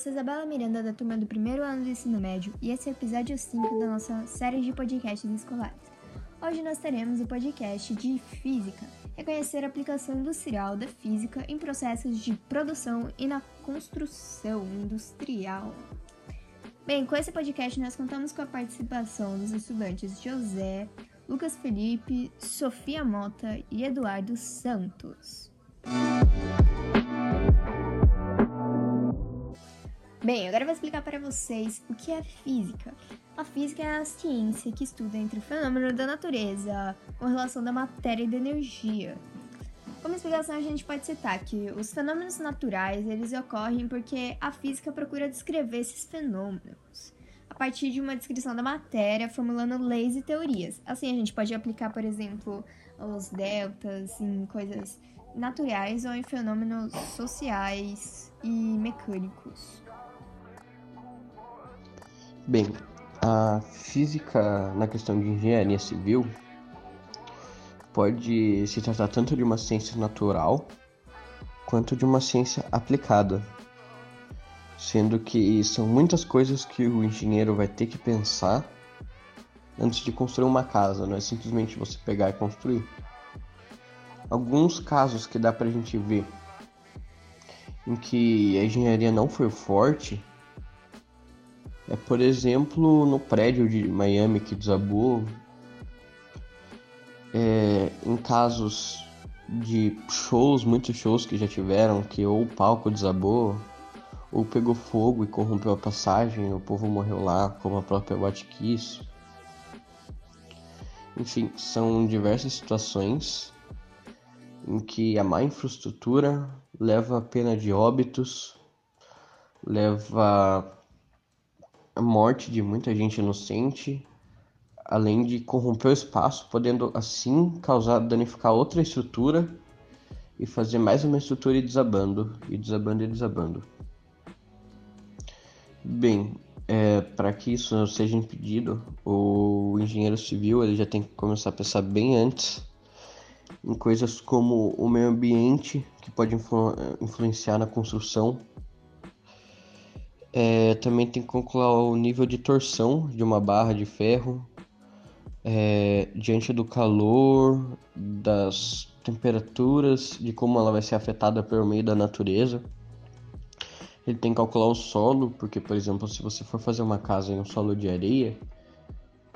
sou Isabela Miranda, da turma do primeiro ano do ensino médio, e esse é o episódio 5 da nossa série de podcasts escolares. Hoje nós teremos o podcast de Física, reconhecer a aplicação industrial da física em processos de produção e na construção industrial. Bem, com esse podcast nós contamos com a participação dos estudantes José, Lucas Felipe, Sofia Mota e Eduardo Santos. Bem, agora eu vou explicar para vocês o que é física. A física é a ciência que estuda entre o fenômeno da natureza com relação da matéria e da energia. Como explicação, a gente pode citar que os fenômenos naturais eles ocorrem porque a física procura descrever esses fenômenos a partir de uma descrição da matéria, formulando leis e teorias. Assim, a gente pode aplicar, por exemplo, os deltas em coisas naturais ou em fenômenos sociais e mecânicos. Bem, a física na questão de engenharia civil pode se tratar tanto de uma ciência natural quanto de uma ciência aplicada, sendo que são muitas coisas que o engenheiro vai ter que pensar antes de construir uma casa, não é simplesmente você pegar e construir. Alguns casos que dá pra gente ver em que a engenharia não foi forte é, por exemplo, no prédio de Miami que desabou, é, em casos de shows, muitos shows que já tiveram, que ou o palco desabou, ou pegou fogo e corrompeu a passagem, o povo morreu lá, como a própria Kiss. Enfim, são diversas situações em que a má infraestrutura leva a pena de óbitos, leva a morte de muita gente inocente, além de corromper o espaço, podendo assim causar danificar outra estrutura e fazer mais uma estrutura e desabando, e desabando e desabando. Bem, é, para que isso seja impedido, o engenheiro civil ele já tem que começar a pensar bem antes em coisas como o meio ambiente, que pode influ influenciar na construção é, também tem que calcular o nível de torção de uma barra de ferro é, diante do calor, das temperaturas, de como ela vai ser afetada pelo meio da natureza. Ele tem que calcular o solo, porque, por exemplo, se você for fazer uma casa em um solo de areia,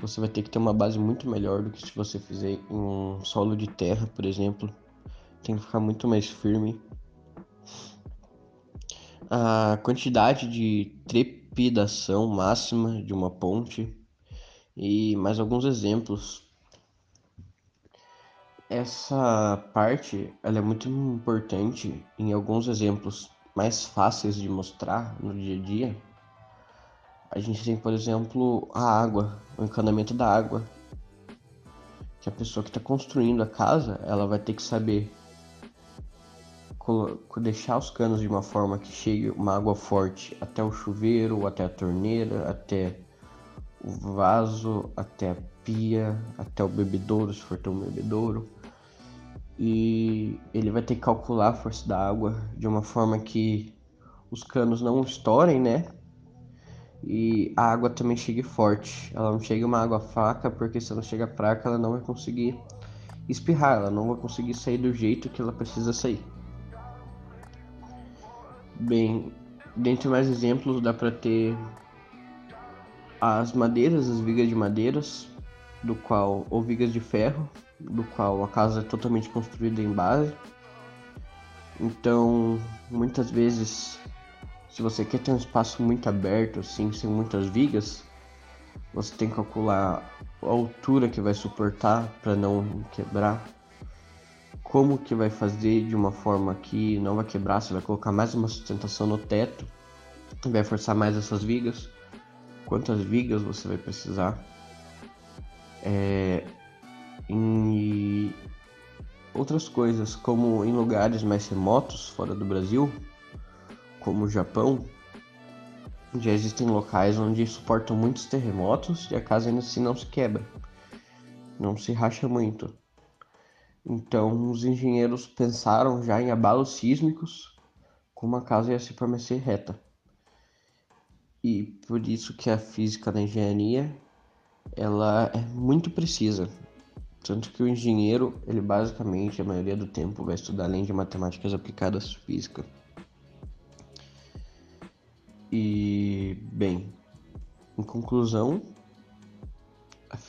você vai ter que ter uma base muito melhor do que se você fizer em um solo de terra, por exemplo. Tem que ficar muito mais firme a quantidade de trepidação máxima de uma ponte e mais alguns exemplos. Essa parte ela é muito importante em alguns exemplos mais fáceis de mostrar no dia a dia. A gente tem, por exemplo, a água, o encanamento da água. Que a pessoa que está construindo a casa, ela vai ter que saber deixar os canos de uma forma que chegue uma água forte até o chuveiro, até a torneira, até o vaso, até a pia, até o bebedouro, se for ter um bebedouro. E ele vai ter que calcular a força da água de uma forma que os canos não estourem, né? E a água também chegue forte. Ela não chega uma água fraca, porque se ela chega fraca, ela não vai conseguir espirrar, ela não vai conseguir sair do jeito que ela precisa sair. Bem, dentre mais exemplos dá para ter as madeiras, as vigas de madeiras, do qual ou vigas de ferro, do qual a casa é totalmente construída em base. Então, muitas vezes, se você quer ter um espaço muito aberto, assim, sem muitas vigas, você tem que calcular a altura que vai suportar para não quebrar como que vai fazer de uma forma que não vai quebrar, você vai colocar mais uma sustentação no teto, vai forçar mais essas vigas, quantas vigas você vai precisar. É, em outras coisas, como em lugares mais remotos fora do Brasil, como o Japão, já existem locais onde suportam muitos terremotos e a casa ainda assim não se quebra, não se racha muito. Então, os engenheiros pensaram já em abalos sísmicos, como a casa ia se permanecer reta. E por isso que a física da engenharia ela é muito precisa. Tanto que o engenheiro, ele basicamente, a maioria do tempo, vai estudar além de matemáticas aplicadas física. E, bem, em conclusão,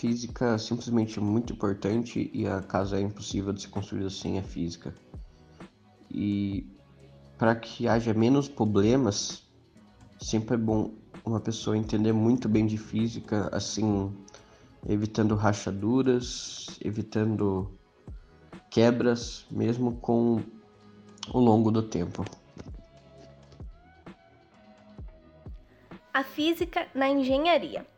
física é simplesmente muito importante e a casa é impossível de ser construída sem a física. E para que haja menos problemas, sempre é bom uma pessoa entender muito bem de física, assim, evitando rachaduras, evitando quebras, mesmo com o longo do tempo. A física na engenharia.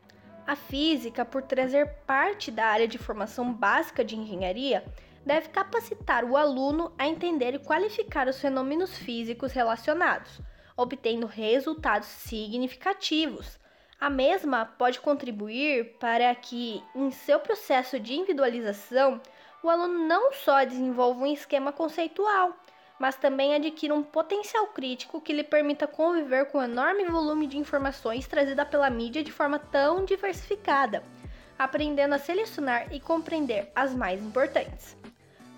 A física, por trazer parte da área de formação básica de engenharia, deve capacitar o aluno a entender e qualificar os fenômenos físicos relacionados, obtendo resultados significativos. A mesma pode contribuir para que, em seu processo de individualização, o aluno não só desenvolva um esquema conceitual, mas também adquira um potencial crítico que lhe permita conviver com o enorme volume de informações trazida pela mídia de forma tão diversificada, aprendendo a selecionar e compreender as mais importantes.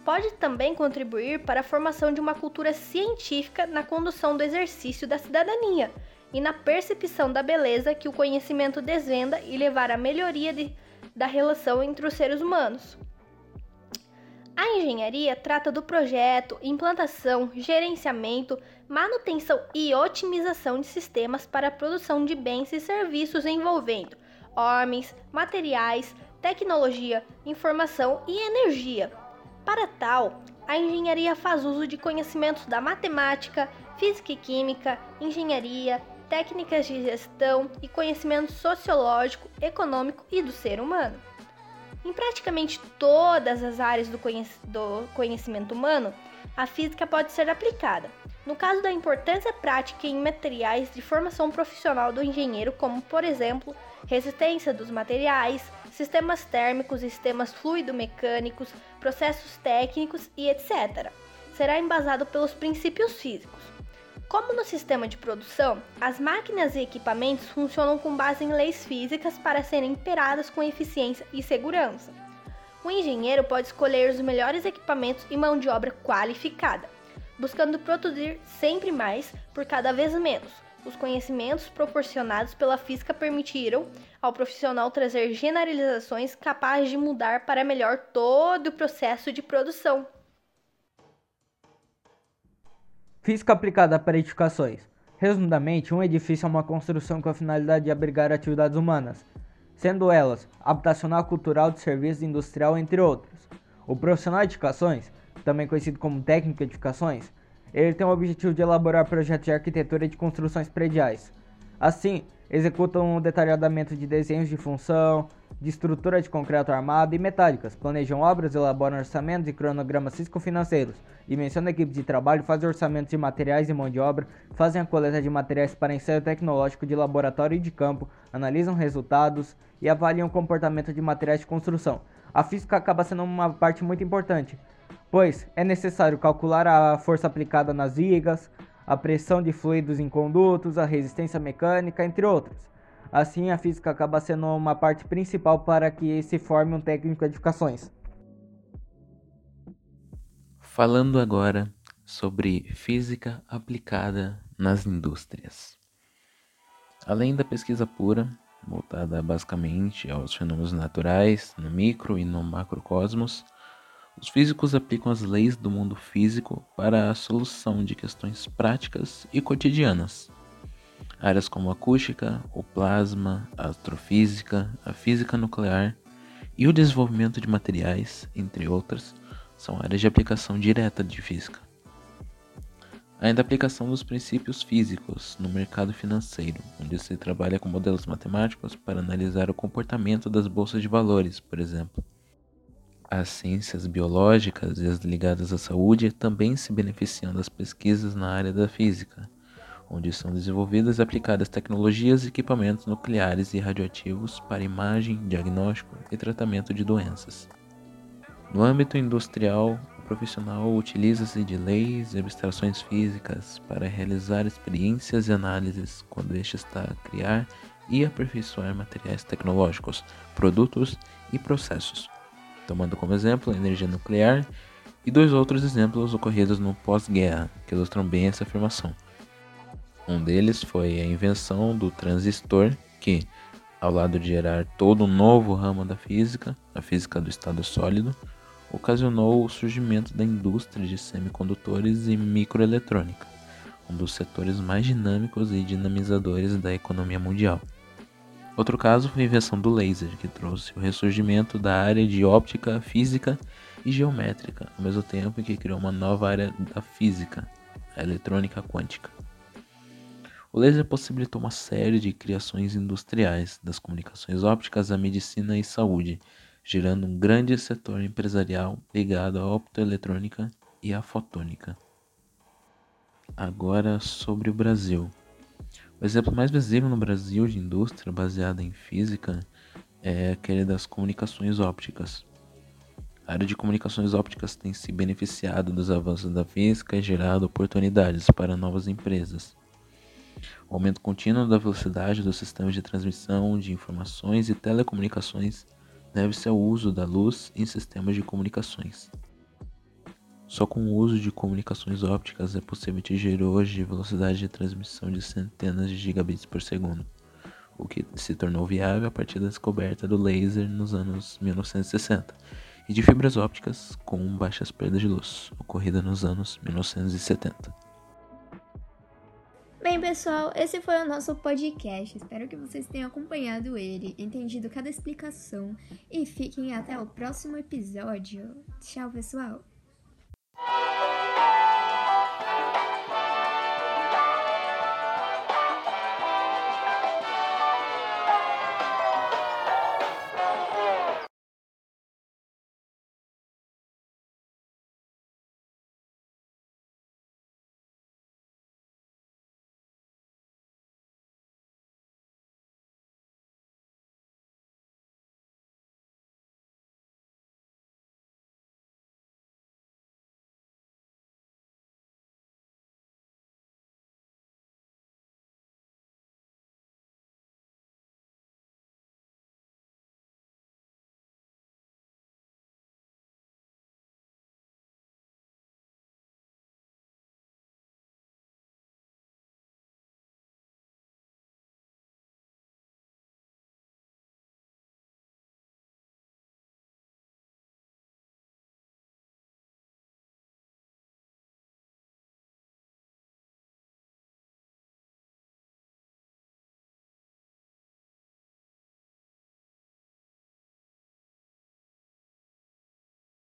Pode também contribuir para a formação de uma cultura científica na condução do exercício da cidadania e na percepção da beleza que o conhecimento desvenda e levar à melhoria de, da relação entre os seres humanos. A engenharia trata do projeto, implantação, gerenciamento, manutenção e otimização de sistemas para a produção de bens e serviços envolvendo homens, materiais, tecnologia, informação e energia. Para tal, a engenharia faz uso de conhecimentos da matemática, física e química, engenharia, técnicas de gestão e conhecimento sociológico, econômico e do ser humano. Em praticamente todas as áreas do, conhecimento humano, a física pode ser aplicada. No caso da importância prática em materiais de formação profissional do engenheiro, como por exemplo, resistência dos materiais, sistemas térmicos, sistemas fluido-mecânicos, processos técnicos e etc., será embasado pelos princípios físicos. Como no sistema de produção, as máquinas e equipamentos funcionam com base em leis físicas para serem operadas com eficiência e segurança. O engenheiro pode escolher os melhores equipamentos e mão de obra qualificada, buscando produzir sempre mais por cada vez menos. Os conhecimentos proporcionados pela física permitiram ao profissional trazer generalizações capazes de mudar para melhor todo o processo de produção. Física aplicada para edificações. Resumidamente, um edifício é uma construção com a finalidade de abrigar atividades humanas, sendo elas habitacional, cultural, de serviço, industrial, entre outros. O profissional de edificações, também conhecido como técnico de edificações, ele tem o objetivo de elaborar projetos de arquitetura de construções prediais. Assim, executam um detalhamento de desenhos de função, de estrutura de concreto armado e metálicas, planejam obras, elaboram orçamentos e cronogramas físico-financeiros, dimensionam equipes de trabalho, fazem orçamentos de materiais e mão de obra, fazem a coleta de materiais para ensaio tecnológico de laboratório e de campo, analisam resultados e avaliam o comportamento de materiais de construção. A física acaba sendo uma parte muito importante, pois é necessário calcular a força aplicada nas vigas, a pressão de fluidos em condutos, a resistência mecânica, entre outros. Assim, a física acaba sendo uma parte principal para que se forme um técnico de edificações. Falando agora sobre física aplicada nas indústrias. Além da pesquisa pura, voltada basicamente aos fenômenos naturais no micro e no macrocosmos, os físicos aplicam as leis do mundo físico para a solução de questões práticas e cotidianas. Áreas como acústica, o plasma, a astrofísica, a física nuclear e o desenvolvimento de materiais, entre outras, são áreas de aplicação direta de física. Ainda a aplicação dos princípios físicos no mercado financeiro, onde se trabalha com modelos matemáticos para analisar o comportamento das bolsas de valores, por exemplo. As ciências biológicas e as ligadas à saúde também se beneficiam das pesquisas na área da física, onde são desenvolvidas e aplicadas tecnologias e equipamentos nucleares e radioativos para imagem, diagnóstico e tratamento de doenças. No âmbito industrial, o profissional utiliza-se de leis e abstrações físicas para realizar experiências e análises quando este está a criar e aperfeiçoar materiais tecnológicos, produtos e processos, tomando como exemplo a energia nuclear e dois outros exemplos ocorridos no pós-guerra que ilustram bem essa afirmação. Um deles foi a invenção do transistor, que, ao lado de gerar todo um novo ramo da física, a física do estado sólido, ocasionou o surgimento da indústria de semicondutores e microeletrônica, um dos setores mais dinâmicos e dinamizadores da economia mundial. Outro caso foi a invenção do laser, que trouxe o ressurgimento da área de óptica, física e geométrica, ao mesmo tempo que criou uma nova área da física, a eletrônica quântica. O laser possibilitou uma série de criações industriais, das comunicações ópticas à medicina e saúde, gerando um grande setor empresarial ligado à optoeletrônica e à fotônica. Agora sobre o Brasil. O exemplo mais visível no Brasil de indústria baseada em física é aquele das comunicações ópticas. A área de comunicações ópticas tem se beneficiado dos avanços da física e gerado oportunidades para novas empresas. O aumento contínuo da velocidade dos sistemas de transmissão de informações e telecomunicações deve-se ao uso da luz em sistemas de comunicações. Só com o uso de comunicações ópticas é possível atingir hoje velocidade de transmissão de centenas de gigabits por segundo, o que se tornou viável a partir da descoberta do laser nos anos 1960 e de fibras ópticas com baixas perdas de luz, ocorrida nos anos 1970. Bem, pessoal, esse foi o nosso podcast. Espero que vocês tenham acompanhado ele, entendido cada explicação e fiquem até o próximo episódio. Tchau, pessoal!